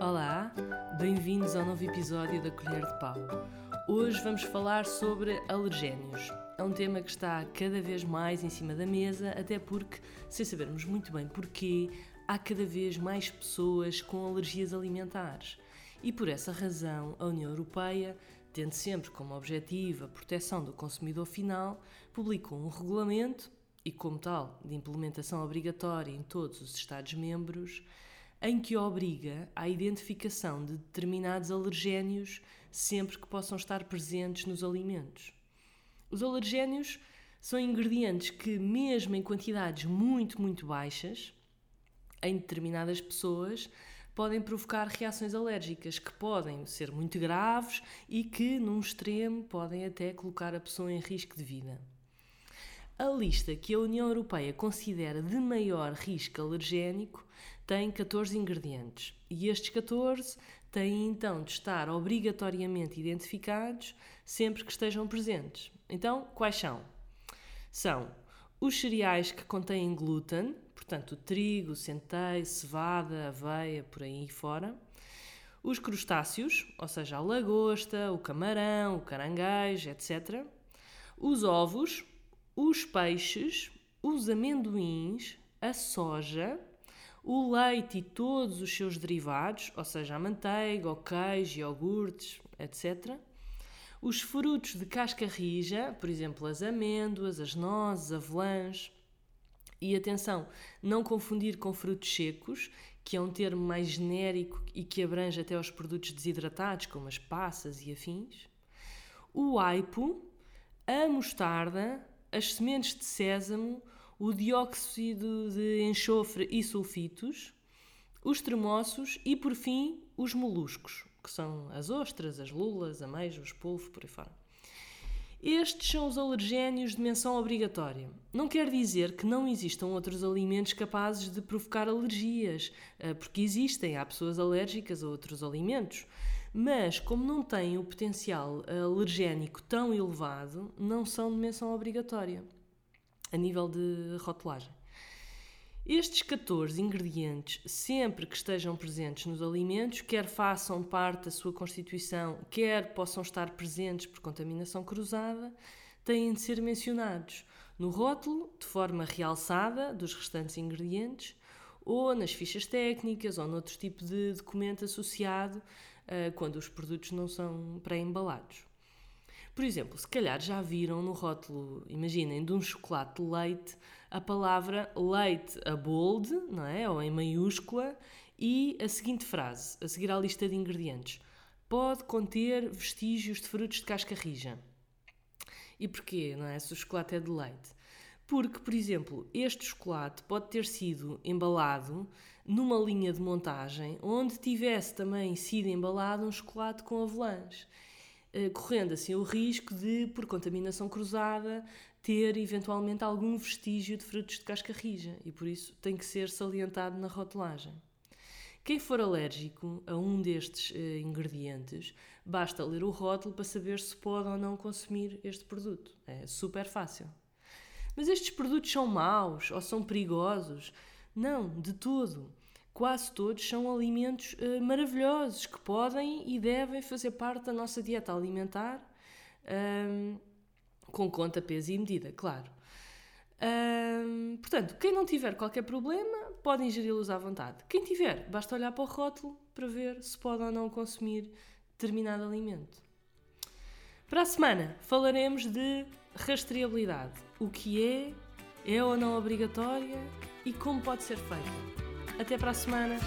Olá, bem-vindos ao novo episódio da Colher de Pau. Hoje vamos falar sobre alergénios. É um tema que está cada vez mais em cima da mesa, até porque, sem sabermos muito bem porquê, há cada vez mais pessoas com alergias alimentares. E por essa razão, a União Europeia, tendo sempre como objetivo a proteção do consumidor final, publicou um regulamento e, como tal, de implementação obrigatória em todos os Estados-membros, em que obriga à identificação de determinados alergénios sempre que possam estar presentes nos alimentos. Os alergénios são ingredientes que, mesmo em quantidades muito, muito baixas, em determinadas pessoas, podem provocar reações alérgicas que podem ser muito graves e que, num extremo, podem até colocar a pessoa em risco de vida. A lista que a União Europeia considera de maior risco alergénico tem 14 ingredientes e estes 14 têm então de estar obrigatoriamente identificados sempre que estejam presentes. Então, quais são? São os cereais que contêm glúten, portanto, trigo, centeio, cevada, aveia, por aí fora. Os crustáceos, ou seja, a lagosta, o camarão, o caranguejo, etc. Os ovos, os peixes, os amendoins, a soja, o leite e todos os seus derivados, ou seja, a manteiga, o queijo, iogurtes, etc. Os frutos de casca rija, por exemplo, as amêndoas, as nozes, avelãs. E atenção, não confundir com frutos secos, que é um termo mais genérico e que abrange até os produtos desidratados, como as passas e afins. O aipo, a mostarda, as sementes de sésamo, o dióxido de enxofre e sulfitos, os tremoços e, por fim, os moluscos, que são as ostras, as lulas, ameijos, polvo, por aí fora. Estes são os alergénios de menção obrigatória. Não quer dizer que não existam outros alimentos capazes de provocar alergias, eh, porque existem, há pessoas alérgicas a outros alimentos. Mas, como não têm o potencial alergénico tão elevado, não são de menção obrigatória a nível de rotulagem. Estes 14 ingredientes, sempre que estejam presentes nos alimentos, quer façam parte da sua constituição, quer possam estar presentes por contaminação cruzada, têm de ser mencionados no rótulo, de forma realçada, dos restantes ingredientes, ou nas fichas técnicas, ou noutro tipo de documento associado, uh, quando os produtos não são pré-embalados. Por exemplo, se calhar já viram no rótulo, imaginem, de um chocolate de leite, a palavra leite a bold, não é? Ou em maiúscula, e a seguinte frase, a seguir à lista de ingredientes: pode conter vestígios de frutos de casca rija. E porquê, não é? Se o chocolate é de leite. Porque, por exemplo, este chocolate pode ter sido embalado numa linha de montagem onde tivesse também sido embalado um chocolate com avelãs. Eh, correndo assim o risco de, por contaminação cruzada, ter eventualmente algum vestígio de frutos de casca rija e por isso tem que ser salientado na rotulagem. Quem for alérgico a um destes uh, ingredientes, basta ler o rótulo para saber se pode ou não consumir este produto. É super fácil. Mas estes produtos são maus ou são perigosos? Não, de todo quase todos são alimentos uh, maravilhosos que podem e devem fazer parte da nossa dieta alimentar, um, com conta, peso e medida, claro. Um, portanto, quem não tiver qualquer problema pode ingeri-los à vontade. Quem tiver, basta olhar para o rótulo para ver se pode ou não consumir determinado alimento. Para a semana falaremos de rastreabilidade. O que é, é ou não obrigatória e como pode ser feita. Até para a semana!